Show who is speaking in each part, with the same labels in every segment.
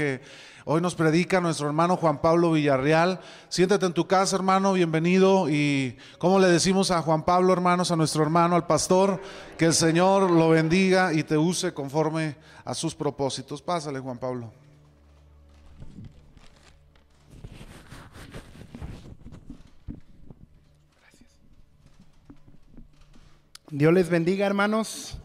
Speaker 1: que hoy nos predica nuestro hermano Juan Pablo Villarreal. Siéntate en tu casa, hermano, bienvenido. Y como le decimos a Juan Pablo, hermanos, a nuestro hermano, al pastor, que el Señor lo bendiga y te use conforme a sus propósitos. Pásale, Juan Pablo.
Speaker 2: Dios les bendiga, hermanos.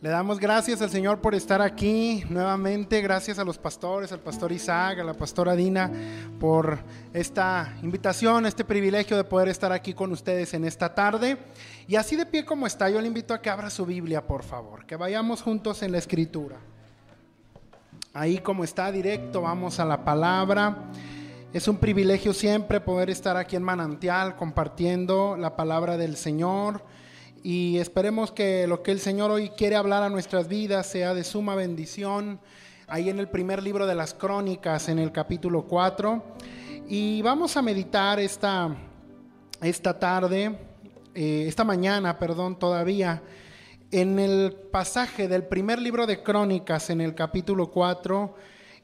Speaker 2: Le damos gracias al Señor por estar aquí nuevamente. Gracias a los pastores, al pastor Isaac, a la pastora Dina, por esta invitación, este privilegio de poder estar aquí con ustedes en esta tarde. Y así de pie como está, yo le invito a que abra su Biblia, por favor, que vayamos juntos en la escritura. Ahí como está, directo, vamos a la palabra. Es un privilegio siempre poder estar aquí en Manantial compartiendo la palabra del Señor y esperemos que lo que el Señor hoy quiere hablar a nuestras vidas sea de suma bendición. Ahí en el primer libro de las crónicas, en el capítulo 4. Y vamos a meditar esta, esta tarde, eh, esta mañana, perdón, todavía, en el pasaje del primer libro de crónicas, en el capítulo 4,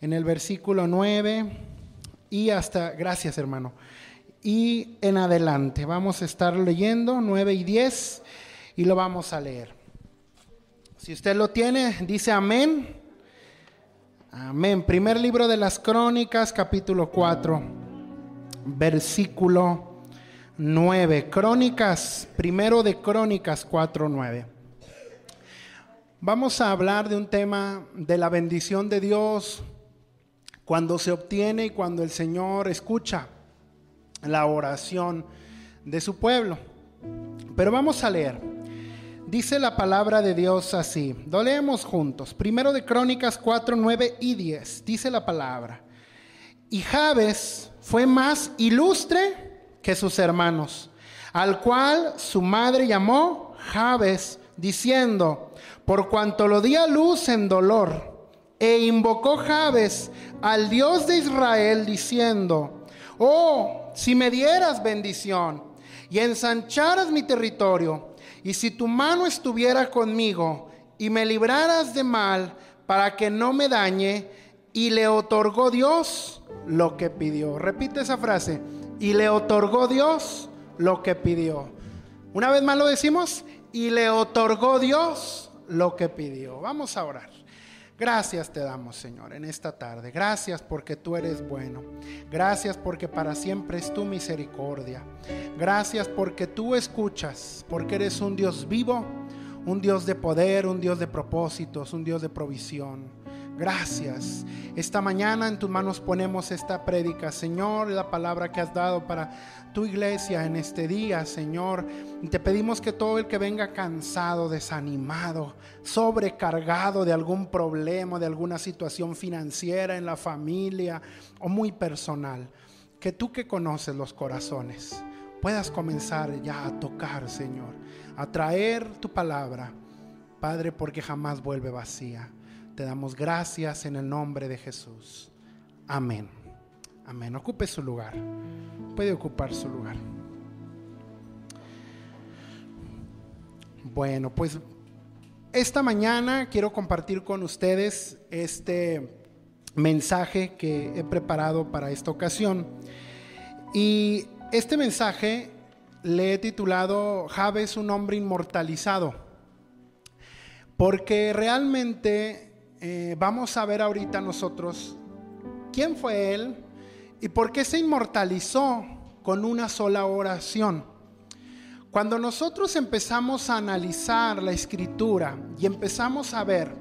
Speaker 2: en el versículo 9 y hasta, gracias hermano, y en adelante. Vamos a estar leyendo 9 y 10 y lo vamos a leer. Si usted lo tiene, dice amén. Amén. Primer libro de las Crónicas, capítulo 4, versículo 9. Crónicas, primero de Crónicas 4, 9. Vamos a hablar de un tema de la bendición de Dios cuando se obtiene y cuando el Señor escucha la oración de su pueblo. Pero vamos a leer. Dice la palabra de Dios así. Lo leemos juntos. Primero de Crónicas 4, 9 y 10. Dice la palabra. Y Jabes fue más ilustre que sus hermanos, al cual su madre llamó Jabes, diciendo, por cuanto lo di a luz en dolor, e invocó Jabes al Dios de Israel, diciendo, oh, si me dieras bendición y ensancharas mi territorio, y si tu mano estuviera conmigo y me libraras de mal para que no me dañe, y le otorgó Dios lo que pidió. Repite esa frase. Y le otorgó Dios lo que pidió. Una vez más lo decimos. Y le otorgó Dios lo que pidió. Vamos a orar. Gracias te damos, Señor, en esta tarde. Gracias porque tú eres bueno. Gracias porque para siempre es tu misericordia. Gracias porque tú escuchas, porque eres un Dios vivo, un Dios de poder, un Dios de propósitos, un Dios de provisión. Gracias. Esta mañana en tus manos ponemos esta prédica, Señor, la palabra que has dado para tu iglesia en este día, Señor. Te pedimos que todo el que venga cansado, desanimado, sobrecargado de algún problema, de alguna situación financiera en la familia o muy personal, que tú que conoces los corazones, puedas comenzar ya a tocar, Señor, a traer tu palabra, Padre, porque jamás vuelve vacía. Te damos gracias en el nombre de Jesús. Amén. Amén. Ocupe su lugar. Puede ocupar su lugar. Bueno, pues esta mañana quiero compartir con ustedes este mensaje que he preparado para esta ocasión. Y este mensaje le he titulado Javes, un hombre inmortalizado. Porque realmente eh, vamos a ver ahorita nosotros quién fue él y por qué se inmortalizó con una sola oración. Cuando nosotros empezamos a analizar la escritura y empezamos a ver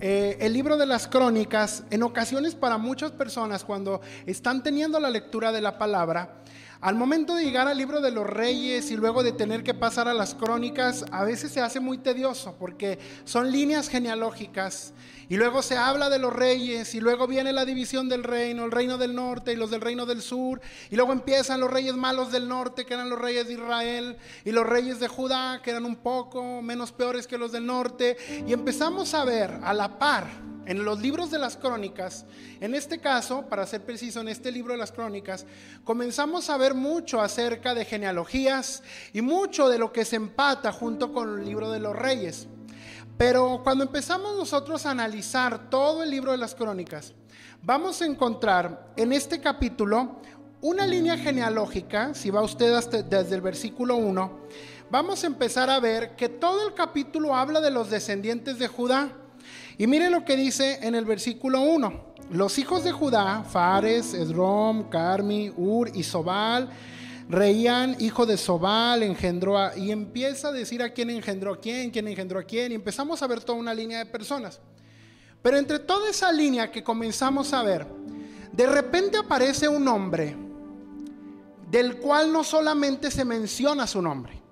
Speaker 2: eh, el libro de las crónicas, en ocasiones para muchas personas cuando están teniendo la lectura de la palabra, al momento de llegar al libro de los reyes y luego de tener que pasar a las crónicas, a veces se hace muy tedioso porque son líneas genealógicas y luego se habla de los reyes y luego viene la división del reino, el reino del norte y los del reino del sur y luego empiezan los reyes malos del norte que eran los reyes de Israel y los reyes de Judá que eran un poco menos peores que los del norte. Y empezamos a ver a la par en los libros de las crónicas, en este caso, para ser preciso, en este libro de las crónicas, comenzamos a ver mucho acerca de genealogías y mucho de lo que se empata junto con el libro de los reyes. Pero cuando empezamos nosotros a analizar todo el libro de las crónicas, vamos a encontrar en este capítulo una línea genealógica, si va usted desde el versículo 1, vamos a empezar a ver que todo el capítulo habla de los descendientes de Judá. Y mire lo que dice en el versículo 1. Los hijos de Judá, Fares, Esrom, Carmi, Ur y Sobal, Reían, hijo de Sobal, engendró a, y empieza a decir a quién engendró a quién, quién engendró a quién, y empezamos a ver toda una línea de personas. Pero entre toda esa línea que comenzamos a ver, de repente aparece un hombre del cual no solamente se menciona su nombre.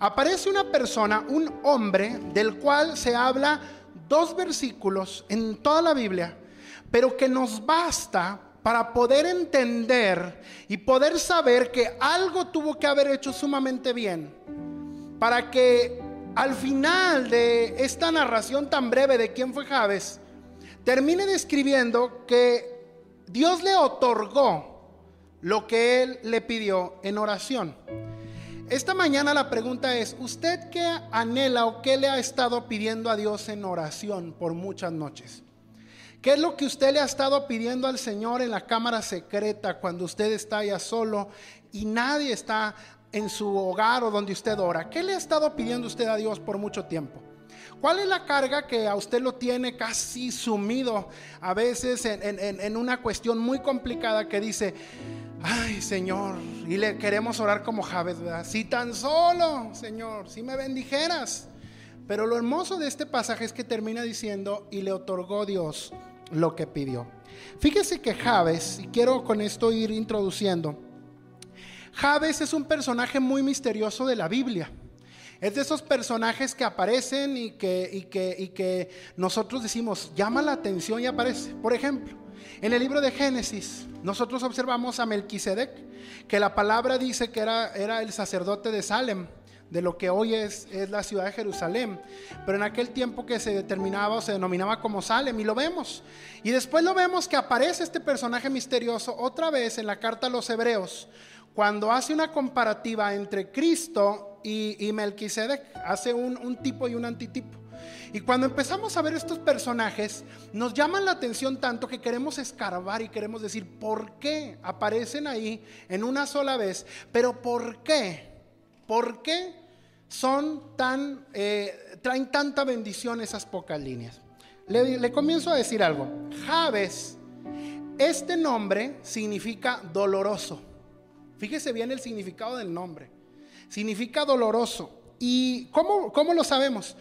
Speaker 2: Aparece una persona, un hombre, del cual se habla dos versículos en toda la Biblia, pero que nos basta para poder entender y poder saber que algo tuvo que haber hecho sumamente bien, para que al final de esta narración tan breve de quién fue Javes, termine describiendo que Dios le otorgó lo que él le pidió en oración. Esta mañana la pregunta es, ¿usted qué anhela o qué le ha estado pidiendo a Dios en oración por muchas noches? ¿Qué es lo que usted le ha estado pidiendo al Señor en la cámara secreta cuando usted está allá solo y nadie está en su hogar o donde usted ora? ¿Qué le ha estado pidiendo usted a Dios por mucho tiempo? ¿Cuál es la carga que a usted lo tiene casi sumido a veces en, una cuestión muy complicada que dice, ay Señor, y le queremos orar como Javes, ¿verdad? Si tan solo, Señor, si me bendijeras. Pero lo hermoso de este pasaje es que termina diciendo, y le otorgó Dios lo que pidió. Fíjese que Javes, y quiero con esto ir introduciendo, Javes es un personaje muy misterioso de la Biblia. Es de esos personajes que aparecen y que, y que, y que nosotros decimos, llama la atención y aparece. Por ejemplo, en el libro de Génesis, nosotros observamos a Melquisedec, que la palabra dice que era, era el sacerdote de Salem de lo que hoy es, es, la ciudad de Jerusalén, pero en aquel tiempo que se determinaba o se denominaba como Salem, y lo vemos. Y después lo vemos que aparece este personaje misterioso otra vez en la carta a los Hebreos, cuando hace una comparativa entre Cristo y, Melquisedec, hace un, un tipo y un antitipo. Y cuando empezamos a ver estos personajes, nos llaman la atención tanto que queremos escarbar y queremos decir, ¿por qué aparecen ahí en una sola vez? Pero ¿por qué? ¿Por qué son tan, eh, traen tanta bendición esas pocas líneas. Le, comienzo a decir algo. Javes, este nombre significa doloroso. Fíjese bien el significado del nombre. Significa doloroso. ¿Y cómo, cómo lo sabemos?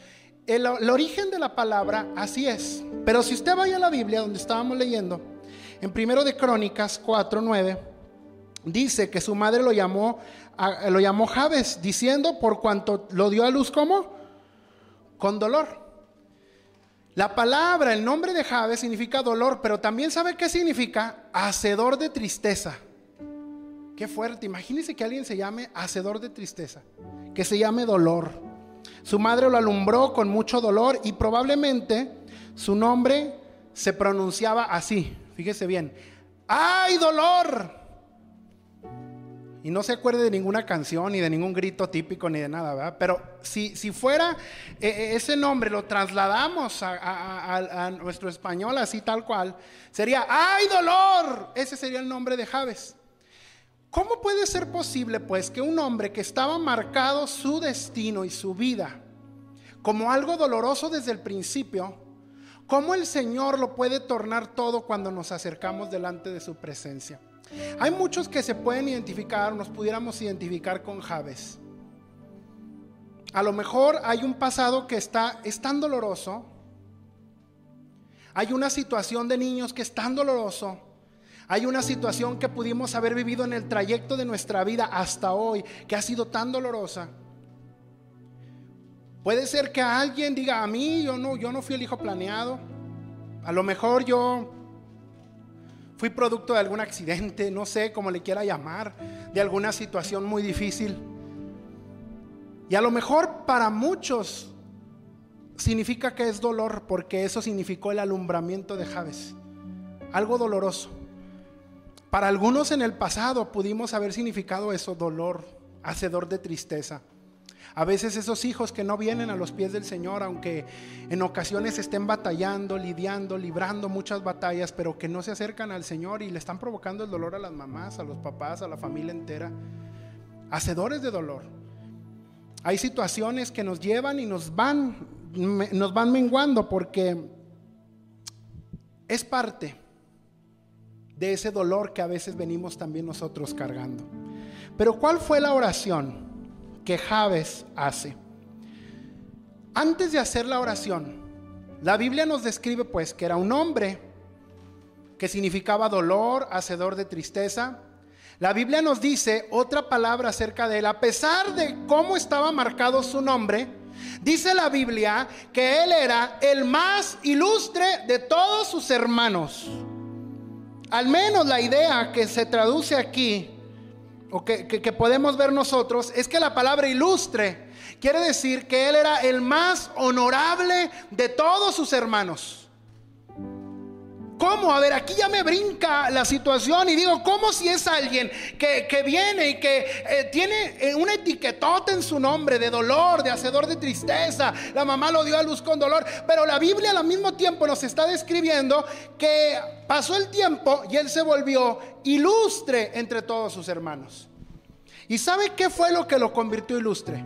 Speaker 2: El, el, origen de la palabra así es. Pero si usted vaya a la Biblia donde estábamos leyendo, en primero de Crónicas 4, 9, dice que su madre lo llamó, lo llamó Javes, diciendo por cuanto lo dio a luz como con dolor. La palabra, el nombre de Javes significa dolor, pero también sabe qué significa hacedor de tristeza. Qué fuerte, imagínese que alguien se llame hacedor de tristeza, que se llame dolor. Su madre lo alumbró con mucho dolor y probablemente su nombre se pronunciaba así. Fíjese bien, ¡ay dolor! Y no se acuerde de ninguna canción, ni de ningún grito típico, ni de nada, ¿verdad? Pero si, si fuera eh, eh, ese nombre, lo trasladamos a, nuestro español así tal cual, sería, ¡ay dolor! Ese sería el nombre de Javes. ¿Cómo puede ser posible, pues, que un hombre que estaba marcado su destino y su vida como algo doloroso desde el principio, cómo el Señor lo puede tornar todo cuando nos acercamos delante de su presencia? Hay muchos que se pueden identificar, nos pudiéramos identificar con Javes. A lo mejor hay un pasado que está es tan doloroso. Hay una situación de niños que es tan doloroso. Hay una situación que pudimos haber vivido en el trayecto de nuestra vida hasta hoy que ha sido tan dolorosa. Puede ser que alguien diga a mí, yo no, yo no fui el hijo planeado. A lo mejor yo fui producto de algún accidente, no sé cómo le quiera llamar, de alguna situación muy difícil. Y a lo mejor para muchos significa que es dolor, porque eso significó el alumbramiento de Javes. Algo doloroso. Para algunos en el pasado pudimos haber significado eso, dolor, hacedor de tristeza. A veces esos hijos que no vienen a los pies del Señor, aunque en ocasiones estén batallando, lidiando, librando muchas batallas, pero que no se acercan al Señor y le están provocando el dolor a las mamás, a los papás, a la familia entera. Hacedores de dolor. Hay situaciones que nos llevan y nos van, nos van menguando porque es parte de ese dolor que a veces venimos también nosotros cargando. Pero ¿cuál fue la oración que hace? Antes de hacer la oración, la Biblia nos describe pues que era un hombre que significaba dolor, hacedor de tristeza. La Biblia nos dice otra palabra acerca de él, a pesar de cómo estaba marcado su nombre, dice la Biblia que él era el más ilustre de todos sus hermanos. Al menos la idea que se traduce aquí, o que, podemos ver nosotros, es que la palabra ilustre quiere decir que él era el más honorable de todos sus hermanos. ¿Cómo? A ver, aquí ya me brinca la situación y digo, ¿cómo si es alguien que, viene y que eh, tiene eh, una etiquetota en su nombre de dolor, de hacedor de tristeza? La mamá lo dio a luz con dolor, pero la Biblia al mismo tiempo nos está describiendo que pasó el tiempo y él se volvió ilustre entre todos sus hermanos. ¿Y sabe qué fue lo que lo convirtió ilustre?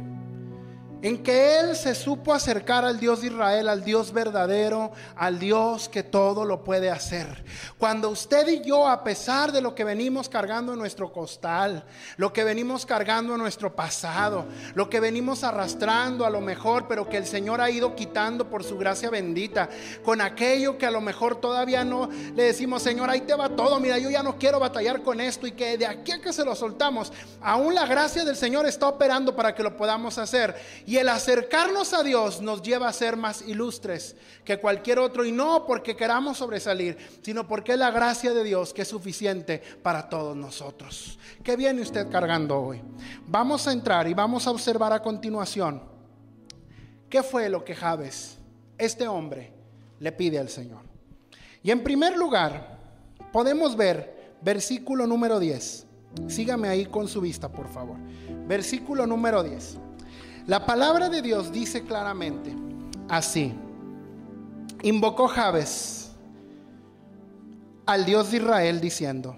Speaker 2: En que Él se supo acercar al Dios de Israel, al Dios verdadero, al Dios que todo lo puede hacer. Cuando usted y yo, a pesar de lo que venimos cargando en nuestro costal, lo que venimos cargando en nuestro pasado, lo que venimos arrastrando a lo mejor, pero que el Señor ha ido quitando por su gracia bendita, con aquello que a lo mejor todavía no le decimos, Señor, ahí te va todo, mira, yo ya no quiero batallar con esto y que de aquí a que se lo soltamos, aún la gracia del Señor está operando para que lo podamos hacer. El acercarnos a Dios nos lleva a ser más ilustres que cualquier otro. Y no porque queramos sobresalir, sino porque es la gracia de Dios que es suficiente para todos nosotros. ¿Qué viene usted cargando hoy? Vamos a entrar y vamos a observar a continuación qué fue lo que Javes, este hombre, le pide al Señor. Y en primer lugar, podemos ver versículo número 10. Sígame ahí con su vista, por favor. Versículo número 10. La palabra de Dios dice claramente así. Invocó Jabes al Dios de Israel diciendo,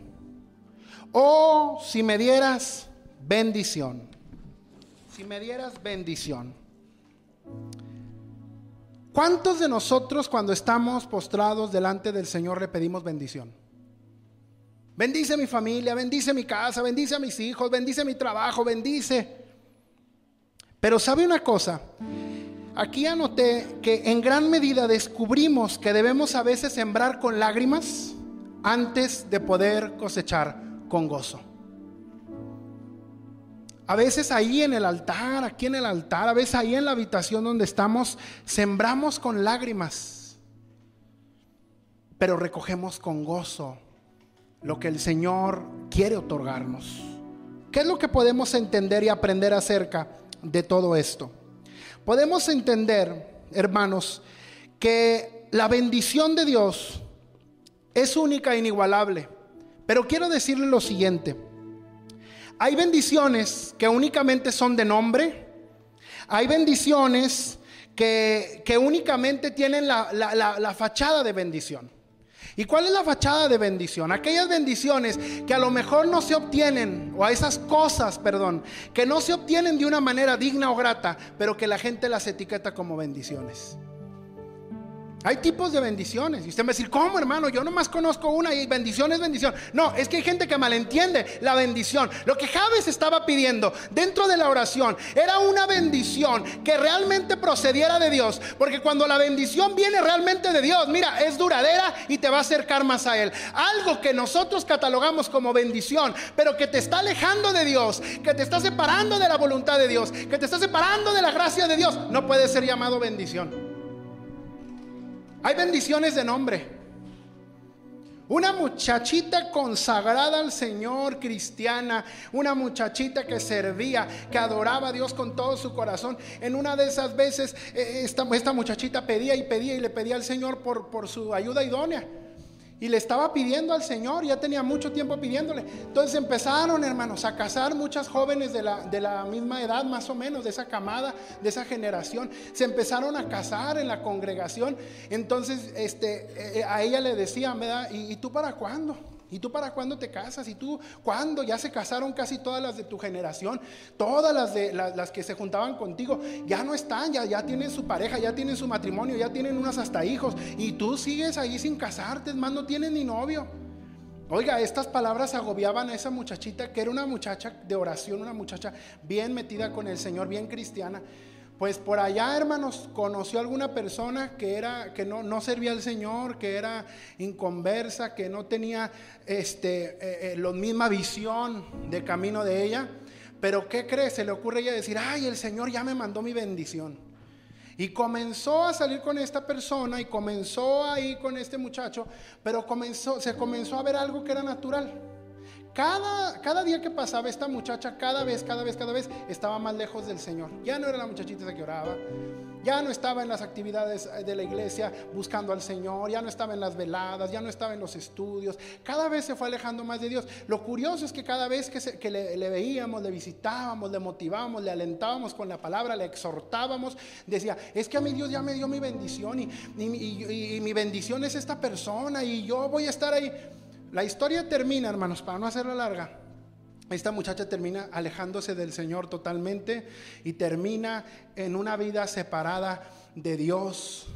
Speaker 2: oh, si me dieras bendición, si me dieras bendición. ¿Cuántos de nosotros cuando estamos postrados delante del Señor le pedimos bendición? Bendice mi familia, bendice mi casa, bendice a mis hijos, bendice mi trabajo, bendice. Pero sabe una cosa, aquí anoté que en gran medida descubrimos que debemos a veces sembrar con lágrimas antes de poder cosechar con gozo. A veces ahí en el altar, aquí en el altar, a veces ahí en la habitación donde estamos, sembramos con lágrimas, pero recogemos con gozo lo que el Señor quiere otorgarnos. ¿Qué es lo que podemos entender y aprender acerca de todo esto. Podemos entender, hermanos, que la bendición de Dios es única e inigualable. Pero quiero decirle lo siguiente. Hay bendiciones que únicamente son de nombre. Hay bendiciones que, únicamente tienen la, la fachada de bendición. ¿Y cuál es la fachada de bendición? Aquellas bendiciones que a lo mejor no se obtienen, o a esas cosas, perdón, que no se obtienen de una manera digna o grata, pero que la gente las etiqueta como bendiciones. Hay tipos de bendiciones. Y usted me va a decir, ¿cómo hermano? Yo nomás conozco una y bendición es bendición. No, es que hay gente que malentiende la bendición. Lo que Javes estaba pidiendo dentro de la oración era una bendición que realmente procediera de Dios. Porque cuando la bendición viene realmente de Dios, mira, es duradera y te va a acercar más a Él. Algo que nosotros catalogamos como bendición, pero que te está alejando de Dios, que te está separando de la voluntad de Dios, que te está separando de la gracia de Dios, no puede ser llamado bendición. Hay bendiciones de nombre. Una muchachita consagrada al Señor, cristiana, una muchachita que servía, que adoraba a Dios con todo su corazón. En una de esas veces, eh, esta, muchachita pedía y pedía y le pedía al Señor por su ayuda idónea. Y le estaba pidiendo al Señor, ya tenía mucho tiempo pidiéndole. Entonces empezaron, hermanos, a casar muchas jóvenes de la, de la misma edad, más o menos, de esa camada, de esa generación. Se empezaron a casar en la congregación. Entonces, este, eh, a ella le ¿verdad? ¿Y, ¿Y tú para cuándo? ¿Y tú para cuándo te casas? ¿Y tú cuándo? Ya se casaron casi todas las de tu generación, todas las de las, que se juntaban contigo, ya no están, ya, ya tienen su pareja, ya tienen su matrimonio, ya tienen unas hasta hijos. Y tú sigues ahí sin casarte, más no tienes ni novio. Oiga, estas palabras agobiaban a esa muchachita, que era una muchacha de oración, una muchacha bien metida con el Señor, bien cristiana. Pues por allá, hermanos, conoció a alguna persona que era que no, no servía al Señor, que era inconversa, que no tenía este, eh, eh, la misma visión de camino de ella. Pero ¿qué cree? Se le ocurre ella decir, ay, el Señor ya me mandó mi bendición. Y comenzó a salir con esta persona y comenzó ahí con este muchacho, pero comenzó, se comenzó a ver algo que era natural. Cada, cada día que pasaba esta muchacha, cada vez, cada vez, cada vez, estaba más lejos del Señor. Ya no era la muchachita que oraba, ya no estaba en las actividades de la iglesia buscando al Señor, ya no estaba en las veladas, ya no estaba en los estudios, cada vez se fue alejando más de Dios. Lo curioso es que cada vez que, le, veíamos, le visitábamos, le motivábamos, le alentábamos con la palabra, le exhortábamos, decía, es que a mi Dios ya me dio mi bendición y, y mi bendición es esta persona y yo voy a estar ahí. La historia termina, hermanos, para no hacerla larga. Esta muchacha termina alejándose del Señor totalmente y termina en una vida separada de Dios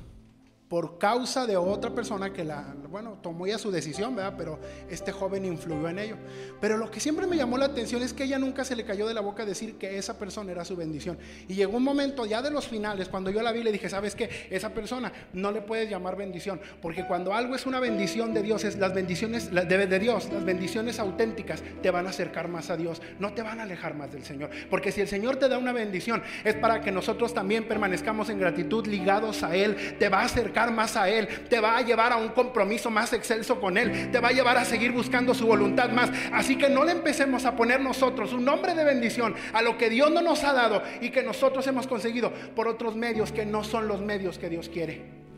Speaker 2: por causa de otra persona que la, bueno, tomó ya su decisión, ¿verdad? Pero este joven influyó en ello. Pero lo que siempre me llamó la atención es que ella nunca se le cayó de la boca decir que esa persona era su bendición. Y llegó un momento ya de los finales, cuando yo la vi, le dije, ¿sabes qué? Esa persona no le puedes llamar bendición, porque cuando algo es una bendición de Dios, es las bendiciones de, de Dios, las bendiciones auténticas te van a acercar más a Dios, no te van a alejar más del Señor. Porque si el Señor te da una bendición, es para que nosotros también permanezcamos en gratitud ligados a Él, te va a acercar más a Él, te va a llevar a un compromiso más excelso con Él, te va a llevar a seguir buscando su voluntad más. Así que no le empecemos a poner nosotros un nombre de bendición a lo que Dios no nos ha dado y que nosotros hemos conseguido por otros medios que no son los medios que Dios quiere.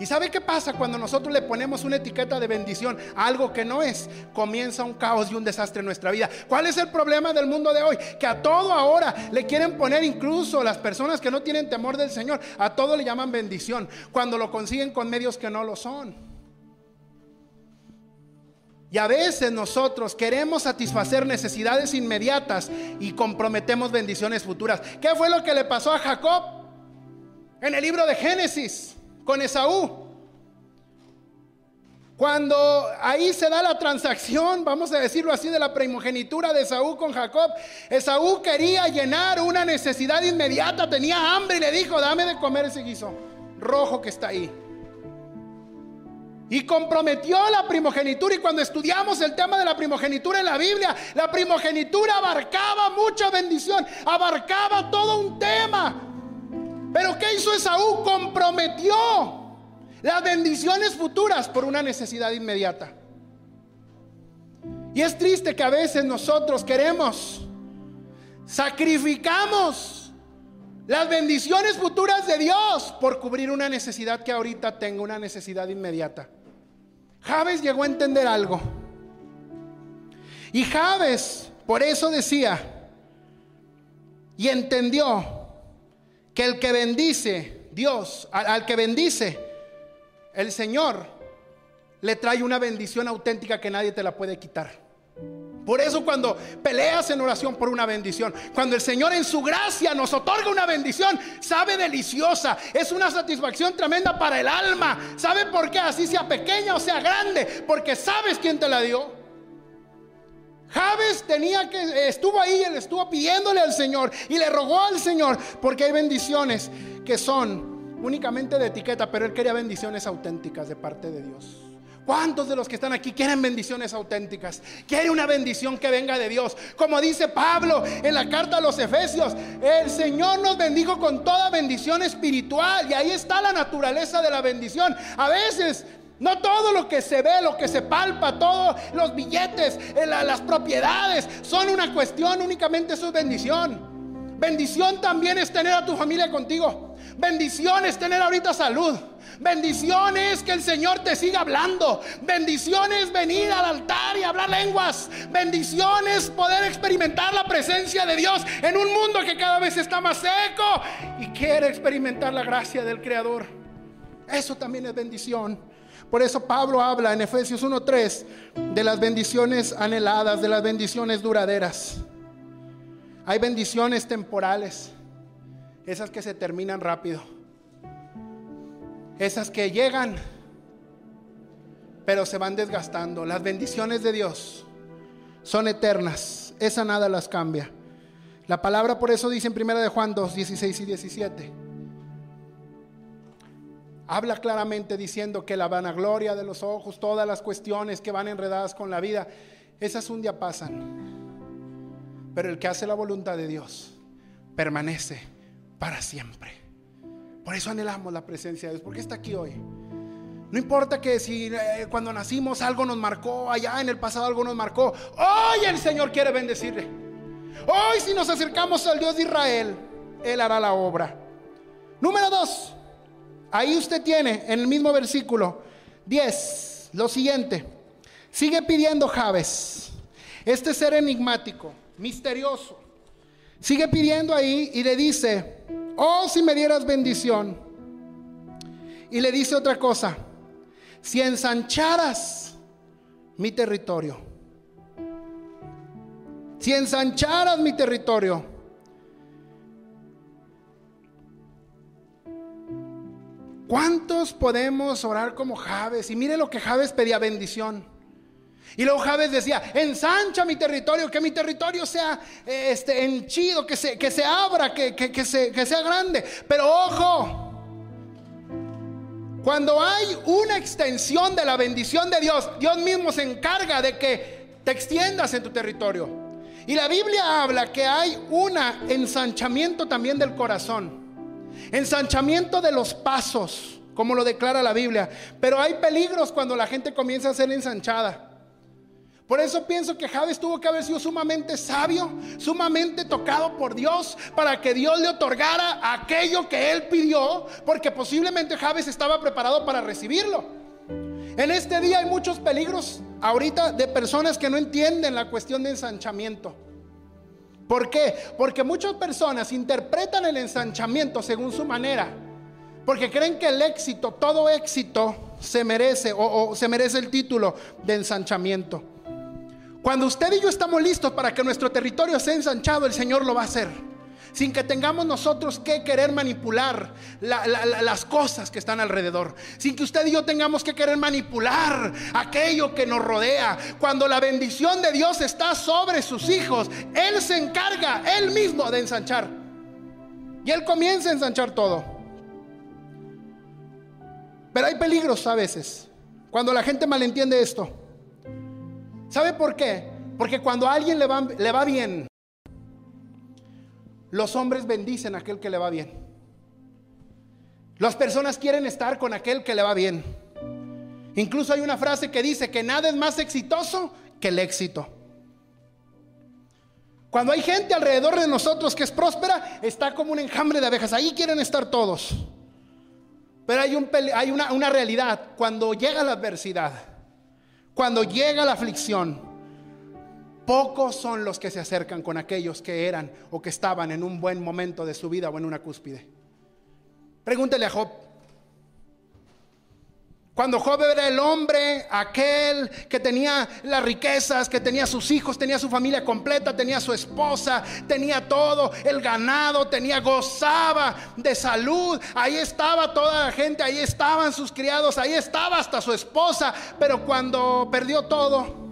Speaker 2: ¿Y sabe qué pasa cuando nosotros le ponemos una etiqueta de bendición a algo que no es? Comienza un caos y un desastre en nuestra vida. ¿Cuál es el problema del mundo de hoy? Que a todo ahora le quieren poner incluso las personas que no tienen temor del Señor, a todo le llaman bendición, cuando lo consiguen con medios que no lo son. Y a veces nosotros queremos satisfacer necesidades inmediatas y comprometemos bendiciones futuras. ¿Qué fue lo que le pasó a Jacob en el libro de Génesis? Con Esaú. Cuando ahí se da la transacción, vamos a decirlo así, de la primogenitura de Esaú con Jacob, Esaú quería llenar una necesidad inmediata, tenía hambre y le dijo, dame de comer ese guiso rojo que está ahí. Y comprometió la primogenitura. Y cuando estudiamos el tema de la primogenitura en la Biblia, la primogenitura abarcaba mucha bendición, abarcaba todo un tema. Pero ¿qué hizo Esaú? Comprometió las bendiciones futuras por una necesidad inmediata. Y es triste que a veces nosotros queremos, sacrificamos las bendiciones futuras de Dios por cubrir una necesidad que ahorita tengo, una necesidad inmediata. Javes llegó a entender algo. Y Javes por eso decía y entendió que el que bendice, Dios, al, que bendice, el Señor, le trae una bendición auténtica que nadie te la puede quitar. Por eso cuando peleas en oración por una bendición, cuando el Señor en su gracia nos otorga una bendición, sabe deliciosa, es una satisfacción tremenda para el alma. ¿Sabe por qué? Así sea pequeña o sea grande, porque sabes quién te la dio. Javes tenía que, estuvo ahí, él estuvo pidiéndole al Señor y le rogó al Señor, porque hay bendiciones que son únicamente de etiqueta, pero él quería bendiciones auténticas de parte de Dios. ¿Cuántos de los que están aquí quieren bendiciones auténticas? Quiere una bendición que venga de Dios. Como dice Pablo en la carta a los Efesios, el Señor nos bendijo con toda bendición espiritual y ahí está la naturaleza de la bendición. A veces no todo lo que se ve, lo que se palpa, todos los billetes, eh, las propiedades, son una cuestión, únicamente su bendición. Bendición también es tener a tu familia contigo. Bendiciones tener ahorita salud. Bendiciones que el Señor te siga hablando. Bendiciones venir al altar y hablar lenguas. Bendiciones poder experimentar la presencia de Dios en un mundo que cada vez está más seco y quiere experimentar la gracia del Creador. Eso también es bendición. Por eso Pablo habla en Efesios 1.3 de las bendiciones anheladas, de las bendiciones duraderas. Hay bendiciones temporales, esas que se terminan rápido, esas que llegan, pero se van desgastando. Las bendiciones de Dios son eternas, esa nada las cambia. La palabra por eso dice en 1 de Juan 2, 16 y 17 habla claramente diciendo que la vanagloria de los ojos, todas las cuestiones que van enredadas con la vida, esas un día pasan. Pero el que hace la voluntad de Dios permanece para siempre. Por eso anhelamos la presencia de Dios, porque está aquí hoy. No importa que si eh, cuando nacimos algo nos marcó, allá en el pasado algo nos marcó, hoy el Señor quiere bendecirle. Hoy si nos acercamos al Dios de Israel, Él hará la obra. Número dos, Ahí usted tiene en el mismo versículo 10 lo siguiente. Sigue pidiendo Javes, este ser enigmático, misterioso. Sigue pidiendo ahí y le dice, oh si me dieras bendición. Y le dice otra cosa, si ensancharas mi territorio, si ensancharas mi territorio, ¿Cuántos podemos orar como Javes? Y mire lo que Javes pedía bendición. Y luego Javes decía, ensancha mi territorio, que mi territorio sea eh, este, henchido, que se, que se abra, que, que, se, que sea grande. Pero ojo, cuando hay una extensión de la bendición de Dios, Dios mismo se encarga de que te extiendas en tu territorio. Y la Biblia habla que hay un ensanchamiento también del corazón. Ensanchamiento de los pasos, como lo declara la Biblia. Pero hay peligros cuando la gente comienza a ser ensanchada. Por eso pienso que Javes tuvo que haber sido sumamente sabio, sumamente tocado por Dios, para que Dios le otorgara aquello que él pidió, porque posiblemente Javes estaba preparado para recibirlo. En este día hay muchos peligros ahorita de personas que no entienden la cuestión de ensanchamiento. ¿Por qué? Porque muchas personas interpretan el ensanchamiento según su manera. Porque creen que el éxito, todo éxito, se merece o, se merece el título de ensanchamiento. Cuando usted y yo estamos listos para que nuestro territorio sea ensanchado, el Señor lo va a hacer sin que tengamos nosotros que querer manipular las cosas que están alrededor, sin que usted y yo tengamos que querer manipular aquello que nos rodea. Cuando la bendición de Dios está sobre sus hijos, Él se encarga Él mismo de ensanchar. Y Él comienza a ensanchar todo. Pero hay peligros a veces, cuando la gente malentiende esto. ¿Sabe por qué? Porque cuando a alguien le va, le va bien, los hombres bendicen a aquel que le va bien. Las personas quieren estar con aquel que le va bien. Incluso hay una frase que dice que nada es más exitoso que el éxito. Cuando hay gente alrededor de nosotros que es próspera, está como un enjambre de abejas. Ahí quieren estar todos. Pero hay, un, hay una, una realidad. Cuando llega la adversidad, cuando llega la aflicción, Pocos son los que se acercan con aquellos que eran o que estaban en un buen momento de su vida o en una cúspide. Pregúntele a Job. Cuando Job era el hombre, aquel que tenía las riquezas, que tenía sus hijos, tenía su familia completa, tenía su esposa, tenía todo, el ganado, tenía, gozaba de salud, ahí estaba toda la gente, ahí estaban sus criados, ahí estaba hasta su esposa, pero cuando perdió todo,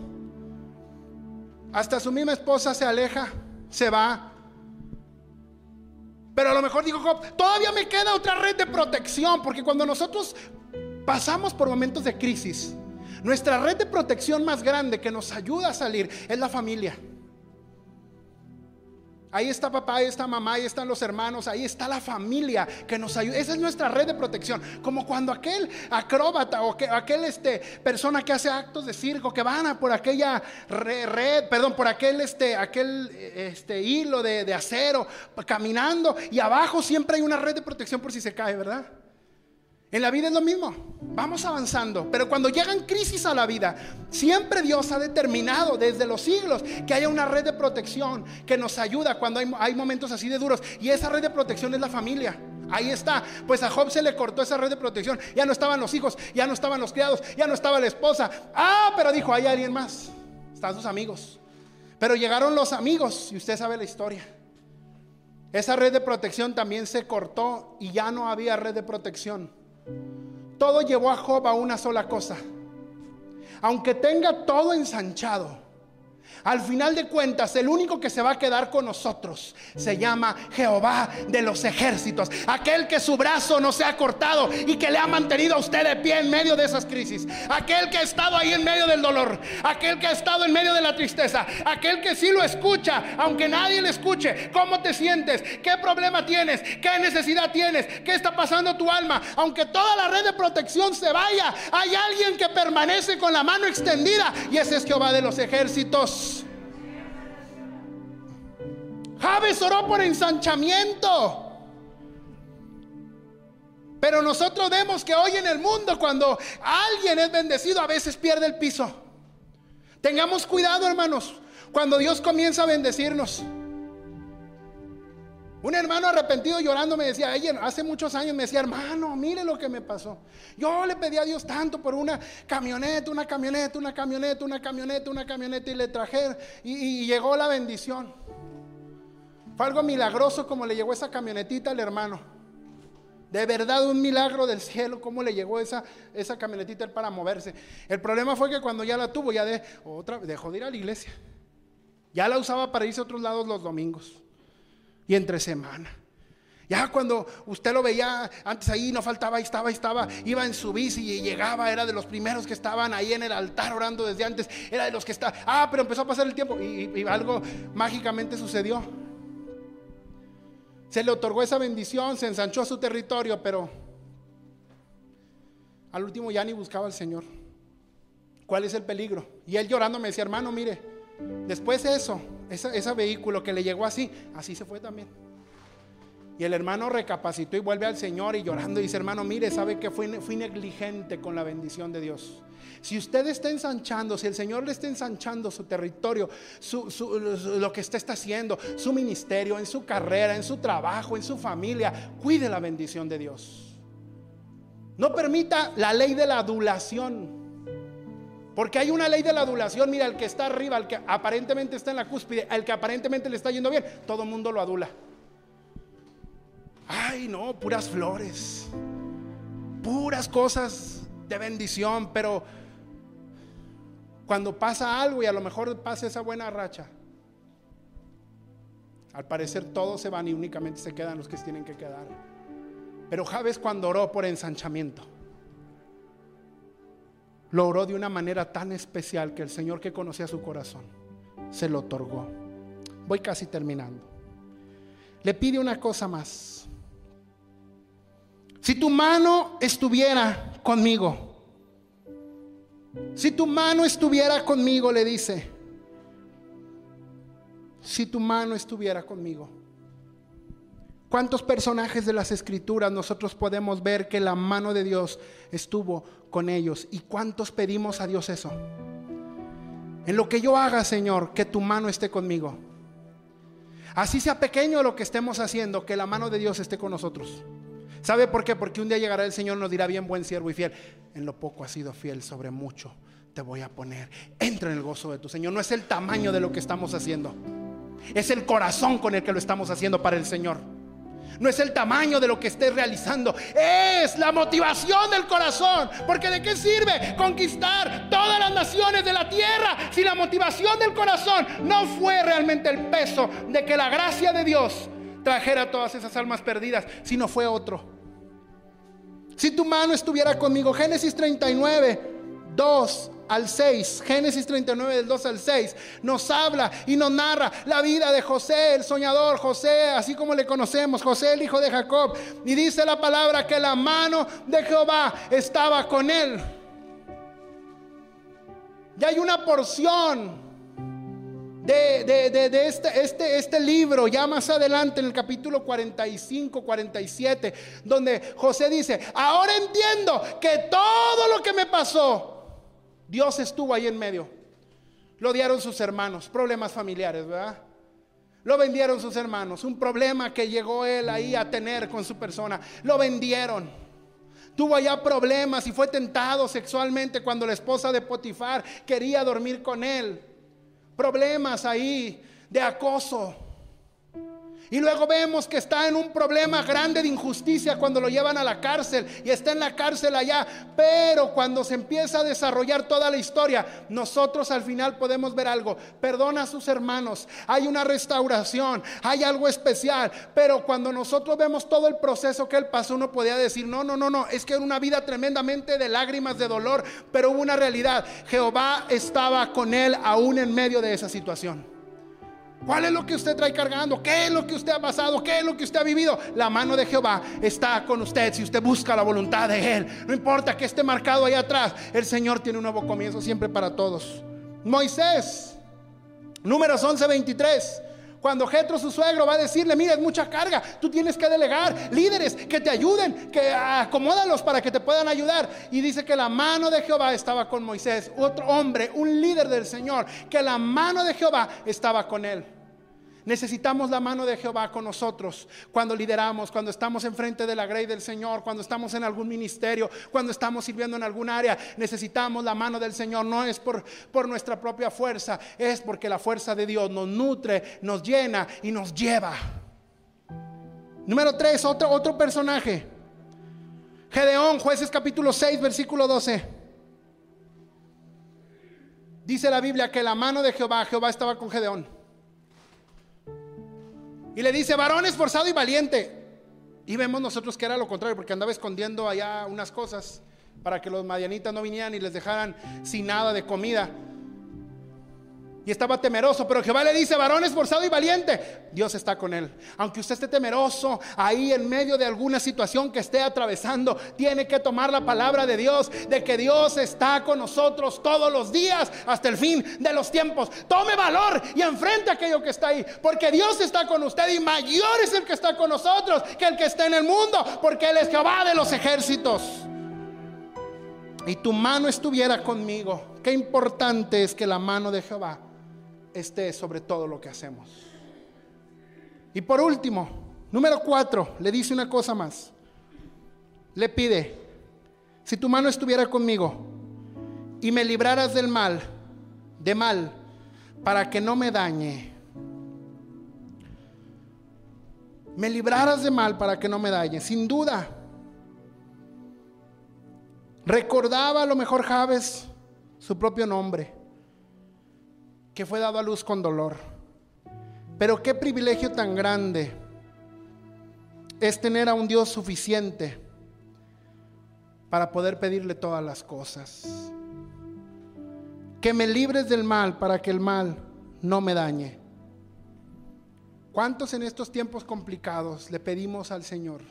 Speaker 2: hasta su misma esposa se aleja, se va. Pero a lo mejor dijo Job, todavía me queda otra red de protección, porque cuando nosotros pasamos por momentos de crisis, nuestra red de protección más grande que nos ayuda a salir es la familia. Ahí está papá, ahí está mamá, ahí están los hermanos, ahí está la familia que nos ayuda. Esa es nuestra red de protección. Como cuando aquel acróbata o aquel este, persona que hace actos de circo, que van a por aquella red, perdón, por aquel, este, aquel este, hilo de, de acero, caminando, y abajo siempre hay una red de protección por si se cae, ¿verdad? En la vida es lo mismo, vamos avanzando, pero cuando llegan crisis a la vida, siempre Dios ha determinado desde los siglos que haya una red de protección que nos ayuda cuando hay, momentos así de duros. Y esa red de protección es la familia. Ahí está, pues a Job se le cortó esa red de protección. Ya no estaban los hijos, ya no estaban los criados, ya no estaba la esposa. Ah, pero dijo, hay alguien más. Están sus amigos. Pero llegaron los amigos y usted sabe la historia. Esa red de protección también se cortó y ya no había red de protección. Todo llevó a Job a una sola cosa. Aunque tenga todo ensanchado, al final de cuentas, el único que se va a quedar con nosotros se llama Jehová de los ejércitos. Aquel que su brazo no se ha cortado y que le ha mantenido a usted de pie en medio de esas crisis. Aquel que ha estado ahí en medio del dolor. Aquel que ha estado en medio de la tristeza. Aquel que sí lo escucha, aunque nadie le escuche. ¿Cómo te sientes? ¿Qué problema tienes? ¿Qué necesidad tienes? ¿Qué está pasando tu alma? Aunque toda la red de protección se vaya, hay alguien que permanece con la mano extendida y ese es Jehová de los ejércitos. Javes oró por ensanchamiento. Pero nosotros vemos que hoy en el mundo cuando alguien es bendecido a veces pierde el piso. Tengamos cuidado hermanos cuando Dios comienza a bendecirnos. Un hermano arrepentido llorando me decía, hace muchos años me decía, hermano, mire lo que me pasó. Yo le pedí a Dios tanto por una camioneta, una camioneta, una camioneta, una camioneta, una camioneta y le traje y llegó la bendición. Fue algo milagroso como le llegó esa camionetita al hermano. De verdad, un milagro del cielo, cómo le llegó esa, esa camionetita para moverse. El problema fue que cuando ya la tuvo, ya dejó de ir a la iglesia. Ya la usaba para irse a otros lados los domingos y entre semana. Ya cuando usted lo veía, antes ahí no faltaba, ahí estaba, ahí estaba, iba en su bici y llegaba, era de los primeros que estaban ahí en el altar orando desde antes, era de los que está, ah, pero empezó a pasar el tiempo y algo mágicamente sucedió. Se le otorgó esa bendición, se ensanchó su territorio, pero al último ya ni buscaba al Señor. ¿Cuál es el peligro? Y él llorando me decía, hermano, mire, después de eso, ese vehículo que le llegó así, así se fue también. Y el hermano recapacitó y vuelve al Señor y llorando dice, hermano, mire, sabe que fui, negligente con la bendición de Dios. Si usted está ensanchando, si el Señor le está ensanchando su territorio, lo que usted está haciendo, su ministerio, en su carrera, en su trabajo, en su familia, cuide la bendición de Dios. No permita la ley de la adulación. Porque hay una ley de la adulación. Mira, el que está arriba, el que aparentemente está en la cúspide, el que aparentemente le está yendo bien, todo el mundo lo adula. Ay, no, puras flores, puras cosas de bendición, pero cuando pasa algo y a lo mejor pasa esa buena racha, al parecer todos se van y únicamente se quedan los que tienen que quedar. Pero Javes cuando oró por ensanchamiento, lo oró de una manera tan especial que el Señor que conocía su corazón se lo otorgó. Voy casi terminando. Le pide una cosa más. Si tu mano estuviera conmigo, si tu mano estuviera conmigo, le dice, si tu mano estuviera conmigo. ¿Cuántos personajes de las escrituras nosotros podemos ver que la mano de Dios estuvo con ellos? ¿Y cuántos pedimos a Dios eso? En lo que yo haga, Señor, que tu mano esté conmigo. Así sea pequeño lo que estemos haciendo, que la mano de Dios esté con nosotros. ¿Sabe por qué? Porque un día llegará el Señor nos dirá, bien buen siervo y fiel, en lo poco has sido fiel, sobre mucho te voy a poner. Entra en el gozo de tu Señor. No es el tamaño de lo que estamos haciendo, es el corazón con el que lo estamos haciendo para el Señor. No es el tamaño de lo que estés realizando, es la motivación del corazón. Porque de qué sirve conquistar todas las naciones de la tierra si la motivación del corazón no fue realmente el peso de que la gracia de Dios trajera todas esas almas perdidas, si no fue otro. Si tu mano estuviera conmigo, Génesis 39, 2 al 6, Génesis 39 del 2 al 6, nos habla y nos narra la vida de José, el soñador, José, así como le conocemos, José el hijo de Jacob. Y dice la palabra que la mano de Jehová estaba con él. Y hay una porción de, este, este, este libro, ya más adelante en el capítulo 45, 47, donde José dice, ahora entiendo que todo lo que me pasó, Dios estuvo ahí en medio. Lo odiaron sus hermanos, problemas familiares, ¿verdad? Lo vendieron sus hermanos, un problema que llegó él ahí a tener con su persona. Lo vendieron. Tuvo allá problemas y fue tentado sexualmente cuando la esposa de Potifar quería dormir con él problemas ahí de acoso. Y luego vemos que está en un problema grande de injusticia cuando lo llevan a la cárcel y está en la cárcel allá. Pero cuando se empieza a desarrollar toda la historia, nosotros al final podemos ver algo. Perdona a sus hermanos, hay una restauración, hay algo especial. Pero cuando nosotros vemos todo el proceso que él pasó, uno podía decir, no, no, no, no, es que era una vida tremendamente de lágrimas, de dolor, pero hubo una realidad. Jehová estaba con él aún en medio de esa situación. ¿Cuál es lo que usted trae cargando? ¿Qué es lo que usted ha pasado? ¿Qué es lo que usted ha vivido? La mano de Jehová está con usted si usted busca la voluntad de Él. No importa que esté marcado ahí atrás. El Señor tiene un nuevo comienzo siempre para todos. Moisés, números 11, 23. Cuando Jetro, su suegro, va a decirle, mira, es mucha carga, tú tienes que delegar líderes que te ayuden, que acomódalos para que te puedan ayudar. Y dice que la mano de Jehová estaba con Moisés, otro hombre, un líder del Señor, que la mano de Jehová estaba con él. Necesitamos la mano de Jehová con nosotros cuando lideramos, cuando estamos enfrente de la grey del Señor, cuando estamos en algún ministerio, cuando estamos sirviendo en algún área. Necesitamos la mano del Señor. No es por, por nuestra propia fuerza, es porque la fuerza de Dios nos nutre, nos llena y nos lleva. Número 3, otro, otro personaje. Gedeón, jueces capítulo 6, versículo 12. Dice la Biblia que la mano de Jehová, Jehová estaba con Gedeón. Y le dice, varón esforzado y valiente. Y vemos nosotros que era lo contrario, porque andaba escondiendo allá unas cosas para que los madianitas no vinieran y les dejaran sin nada de comida y estaba temeroso, pero Jehová le dice, varón esforzado y valiente, Dios está con él. Aunque usted esté temeroso ahí en medio de alguna situación que esté atravesando, tiene que tomar la palabra de Dios, de que Dios está con nosotros todos los días hasta el fin de los tiempos. Tome valor y enfrente aquello que está ahí, porque Dios está con usted y mayor es el que está con nosotros que el que está en el mundo, porque Él es Jehová de los ejércitos. Y tu mano estuviera conmigo. Qué importante es que la mano de Jehová esté sobre todo lo que hacemos. Y por último, número cuatro, le dice una cosa más. Le pide, si tu mano estuviera conmigo y me libraras del mal, de mal, para que no me dañe. Me libraras de mal para que no me dañe, sin duda. Recordaba a lo mejor Javes su propio nombre que fue dado a luz con dolor. Pero qué privilegio tan grande es tener a un Dios suficiente para poder pedirle todas las cosas. Que me libres del mal para que el mal no me dañe. ¿Cuántos en estos tiempos complicados le pedimos al Señor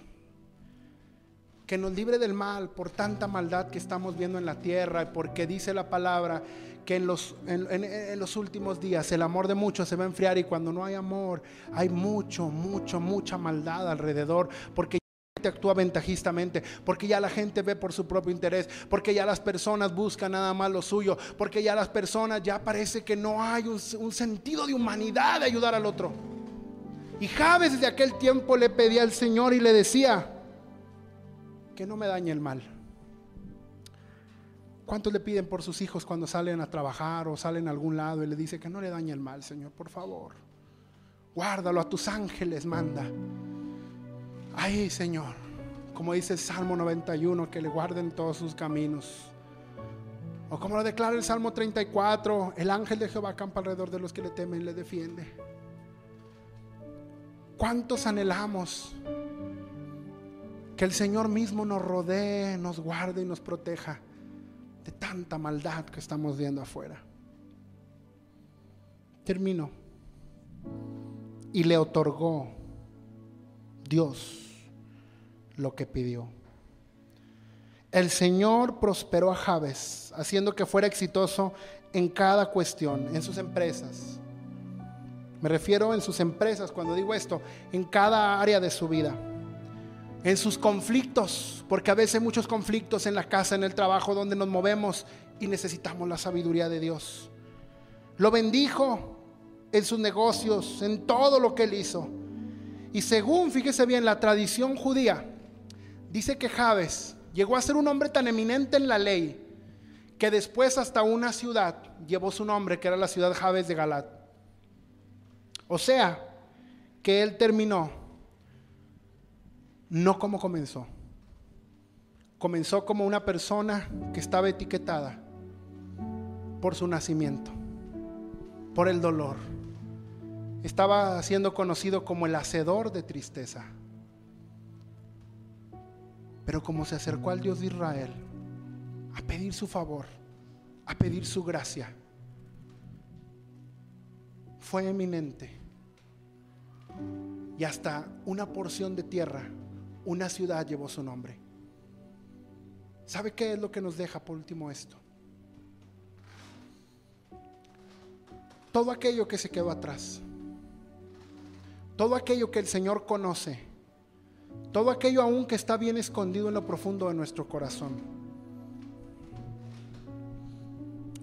Speaker 2: que nos libre del mal por tanta maldad que estamos viendo en la tierra? Porque dice la palabra que en los, en, los últimos días el amor de muchos se va a enfriar y cuando no hay amor hay mucho, mucho, mucha maldad alrededor porque actúa ventajistamente, porque ya la gente ve por su propio interés, porque ya las personas buscan nada más lo suyo, porque ya las personas ya parece que no hay un, un sentido de humanidad de ayudar al otro. Y Javes desde aquel tiempo le pedía al Señor y le decía que no me dañe el mal ¿Cuántos le piden por sus hijos cuando salen a trabajar o salen a algún lado y le dice que no le dañe el mal, Señor, por favor? Guárdalo a tus ángeles, manda. Ay, Señor, como dice el Salmo 91, que le guarden todos sus caminos. O como lo declara el Salmo 34, el ángel de Jehová campa alrededor de los que le temen y le defiende. ¿Cuántos anhelamos que el Señor mismo nos rodee, nos guarde y nos proteja? tanta maldad que estamos viendo afuera. Termino. Y le otorgó Dios lo que pidió. El Señor prosperó a Jabes, haciendo que fuera exitoso en cada cuestión, en sus empresas. Me refiero en sus empresas, cuando digo esto, en cada área de su vida. En sus conflictos, porque a veces hay muchos conflictos en la casa, en el trabajo, donde nos movemos y necesitamos la sabiduría de Dios. Lo bendijo en sus negocios, en todo lo que él hizo. Y según, fíjese bien, la tradición judía, dice que Jabes llegó a ser un hombre tan eminente en la ley que después hasta una ciudad llevó su nombre, que era la ciudad Jabes de Galat. O sea, que él terminó no como comenzó. Comenzó como una persona que estaba etiquetada por su nacimiento, por el dolor. Estaba siendo conocido como el hacedor de tristeza. Pero como se acercó al Dios de Israel a pedir su favor, a pedir su gracia, fue eminente. Y hasta una porción de tierra, una ciudad llevó su nombre. ¿Sabe qué es lo que nos deja por último esto? Todo aquello que se quedó atrás, todo aquello que el Señor conoce, todo aquello aún que está bien escondido en lo profundo de nuestro corazón.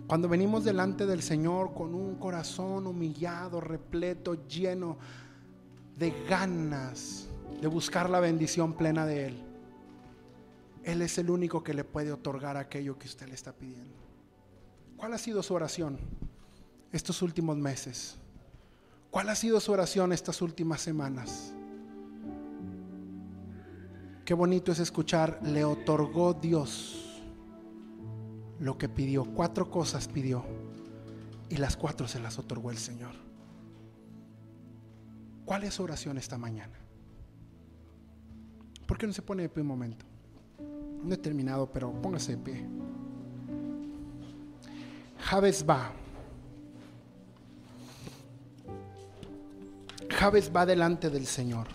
Speaker 2: Cuando venimos delante del Señor con un corazón humillado, repleto, lleno de ganas de buscar la bendición plena de Él, Él es el único que le puede otorgar aquello que usted le está pidiendo. ¿Cuál ha sido su oración estos últimos meses? ¿Cuál ha sido su oración estas últimas semanas? Qué bonito es escuchar, le otorgó Dios lo que pidió. Cuatro cosas pidió y las cuatro se las otorgó el Señor. ¿Cuál es su oración esta mañana? ¿Por qué no se pone de pie un momento? No he terminado, pero póngase de pie. Javes va. Javes va delante del Señor.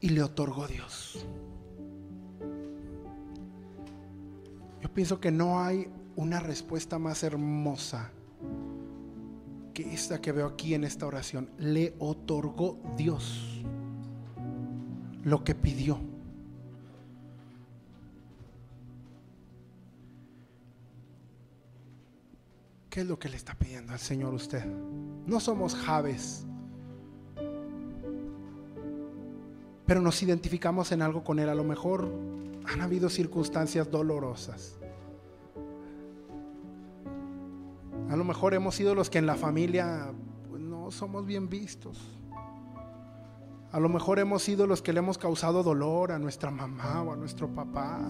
Speaker 2: y le otorgó Dios. Yo pienso que no hay una respuesta más hermosa que esta que veo aquí en esta oración. Le otorgó Dios lo que pidió. ¿Qué es lo que le está pidiendo al Señor usted? No somos Javes pero nos identificamos en algo con Él. A lo mejor han habido circunstancias dolorosas. A lo mejor hemos sido los que en la familia pues, no somos bien vistos. A lo mejor hemos sido los que le hemos causado dolor a nuestra mamá o a nuestro papá.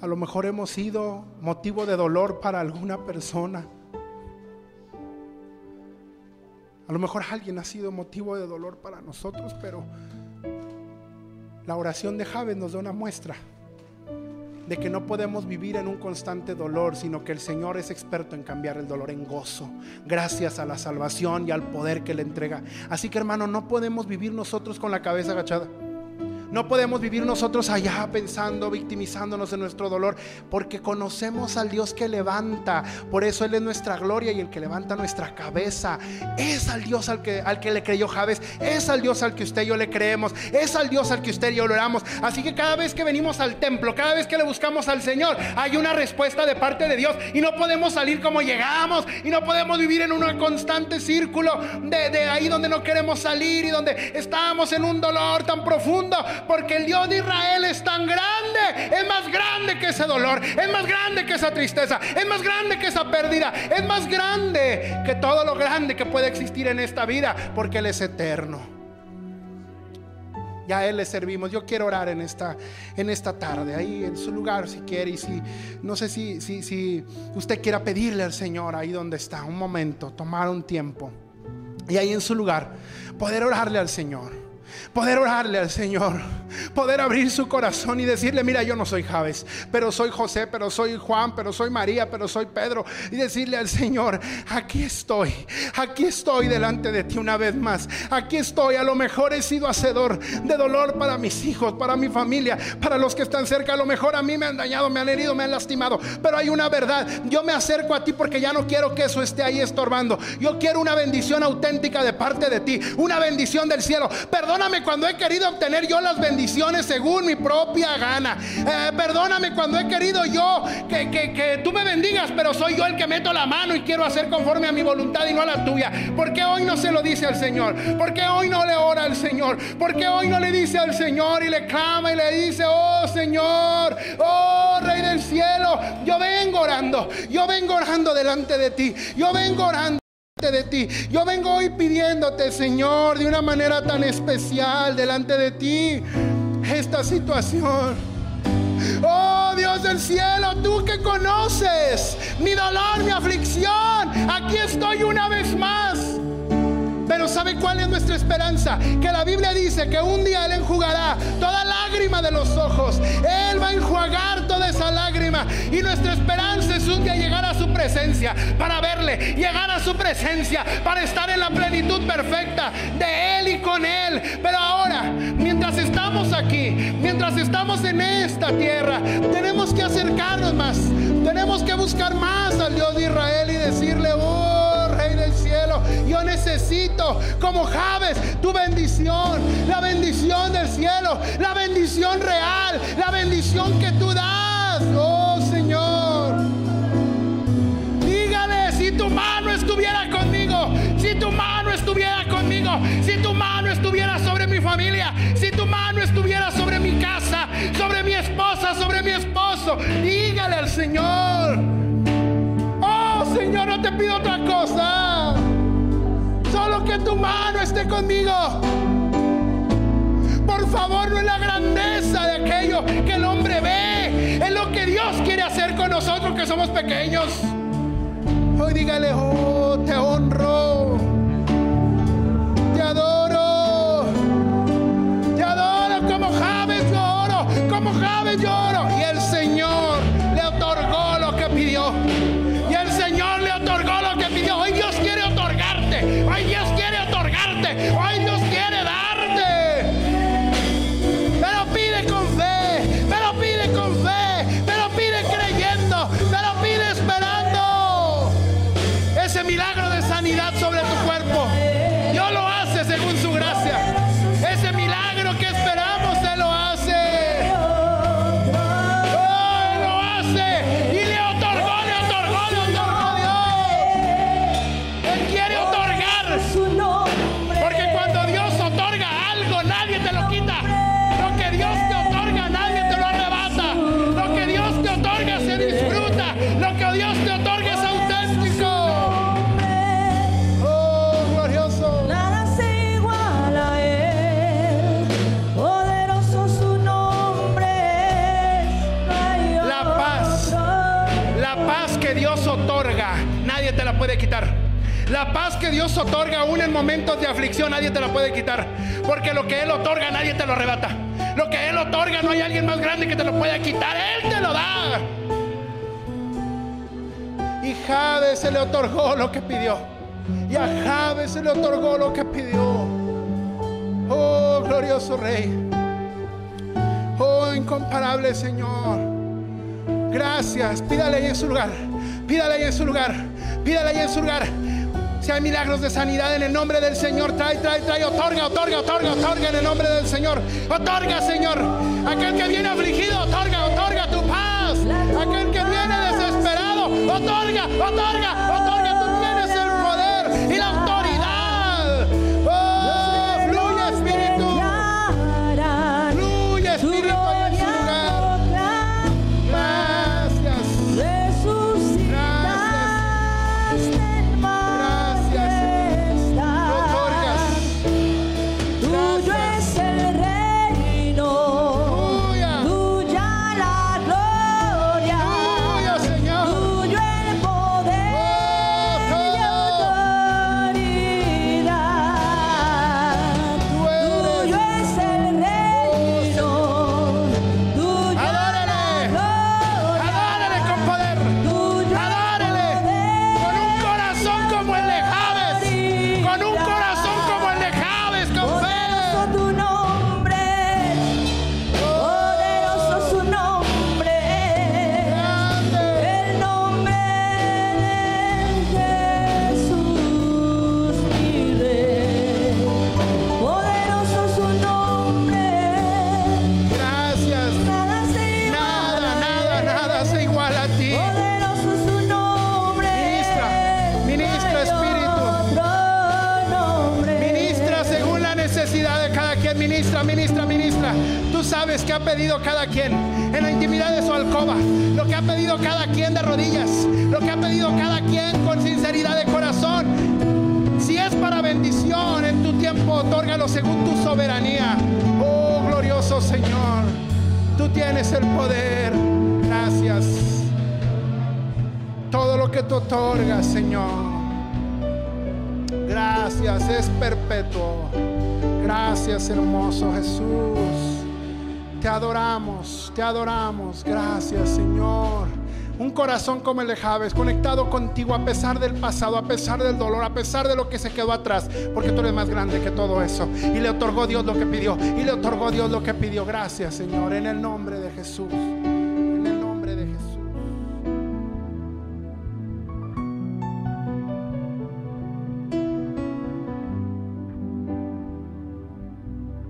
Speaker 2: A lo mejor hemos sido motivo de dolor para alguna persona. A lo mejor alguien ha sido motivo de dolor para nosotros, pero la oración de Javes nos da una muestra de que no podemos vivir en un constante dolor, sino que el Señor es experto en cambiar el dolor en gozo, gracias a la salvación y al poder que le entrega. Así que hermano, no podemos vivir nosotros con la cabeza agachada. No podemos vivir nosotros allá pensando, victimizándonos de nuestro dolor, porque conocemos al Dios que levanta. Por eso Él es nuestra gloria y el que levanta nuestra cabeza. Es al Dios al que, al que le creyó Javes. Es al Dios al que usted y yo le creemos. Es al Dios al que usted y yo le oramos. Así que cada vez que venimos al templo, cada vez que le buscamos al Señor, hay una respuesta de parte de Dios. Y no podemos salir como llegamos. Y no podemos vivir en un constante círculo de, de ahí donde no queremos salir y donde estamos en un dolor tan profundo porque el Dios de Israel es tan grande, es más grande que ese dolor, es más grande que esa tristeza, es más grande que esa pérdida, es más grande que todo lo grande que puede existir en esta vida, porque Él es eterno. Ya a Él le servimos. Yo quiero orar en esta, en esta tarde, ahí en su lugar, si quiere. Y si, no sé si, si, si usted quiera pedirle al Señor ahí donde está, un momento, tomar un tiempo. Y ahí en su lugar, poder orarle al Señor. Poder orarle al Señor. Poder abrir su corazón y decirle, mira, yo no soy Javes, pero soy José, pero soy Juan, pero soy María, pero soy Pedro. Y decirle al Señor, aquí estoy, aquí estoy delante de ti una vez más. Aquí estoy, a lo mejor he sido hacedor de dolor para mis hijos, para mi familia, para los que están cerca. A lo mejor a mí me han dañado, me han herido, me han lastimado. Pero hay una verdad, yo me acerco a ti porque ya no quiero que eso esté ahí estorbando. Yo quiero una bendición auténtica de parte de ti, una bendición del cielo. Perdóname cuando he querido obtener yo las bendiciones según mi propia gana. Eh, perdóname cuando he querido yo que, que, tú me bendigas, pero soy yo el que meto la mano y quiero hacer conforme a mi voluntad y no a la tuya. ¿Por qué hoy no se lo dice al Señor? ¿Por qué hoy no le ora al Señor? ¿Por qué hoy no le dice al Señor y le clama y le dice, oh Señor, oh Rey del cielo, yo vengo orando, yo vengo orando delante de ti, yo vengo orando de ti. Yo vengo hoy pidiéndote, Señor, de una manera tan especial delante de ti, esta situación. Oh Dios del cielo, tú que conoces mi dolor, mi aflicción, aquí estoy una vez más. Pero ¿sabe cuál es nuestra esperanza? Que la Biblia dice que un día Él enjugará toda lágrima de los ojos. Él va a enjuagar toda esa lágrima. Y nuestra esperanza es un día llegar a su presencia para verle. Llegar a su presencia para estar en la plenitud perfecta de Él y con Él. Pero ahora, mientras estamos aquí, mientras estamos en esta tierra, tenemos que acercarnos más. Tenemos que buscar más al Dios de Israel y decirle, oh, Yo necesito, como Javes, tu bendición, la bendición del cielo, la bendición real, la bendición que tú das. Oh Señor. Dígale, si tu mano estuviera conmigo, si tu mano estuviera conmigo, si tu mano estuviera sobre mi familia, si tu mano estuviera sobre mi casa, sobre mi esposa, sobre mi esposo, dígale al Señor. Señor, no te pido otra cosa. Solo que tu mano esté conmigo. Por favor, no es la grandeza de aquello que el hombre ve. Es lo que Dios quiere hacer con nosotros que somos pequeños. Hoy dígale, oh, te honro. Que Dios otorga aún en momentos de aflicción nadie te la puede quitar. Porque lo que Él otorga nadie te lo arrebata. Lo que Él otorga no hay alguien más grande que te lo pueda quitar. Él te lo da. Y Jade se le otorgó lo que pidió. Y a Jade se le otorgó lo que pidió. Oh, glorioso Rey. Oh, incomparable Señor. Gracias. Pídale ahí en su lugar. Pídale ahí en su lugar. Pídale ahí en su lugar. Si hay milagros de sanidad en el nombre del Señor, trae, trae, trae, otorga, otorga, otorga, otorga en el nombre del Señor. Otorga, Señor. Aquel que viene afligido, otorga, otorga tu paz. Aquel que viene desesperado, otorga, otorga, cada quien en la intimidad de su alcoba, lo que ha pedido cada quien de rodillas, lo que ha pedido cada quien con sinceridad de corazón. Si es para bendición en tu tiempo, otórgalo según tu soberanía. Oh, glorioso Señor, tú tienes el poder. Gracias. Todo lo que tú otorgas, Señor. Gracias, es perpetuo. Gracias, hermoso Jesús. Te adoramos, te adoramos. Gracias, Señor. Un corazón como el de Javes, conectado contigo a pesar del pasado, a pesar del dolor, a pesar de lo que se quedó atrás, porque tú eres más grande que todo eso. Y le otorgó Dios lo que pidió, y le otorgó Dios lo que pidió. Gracias, Señor, en el nombre de Jesús.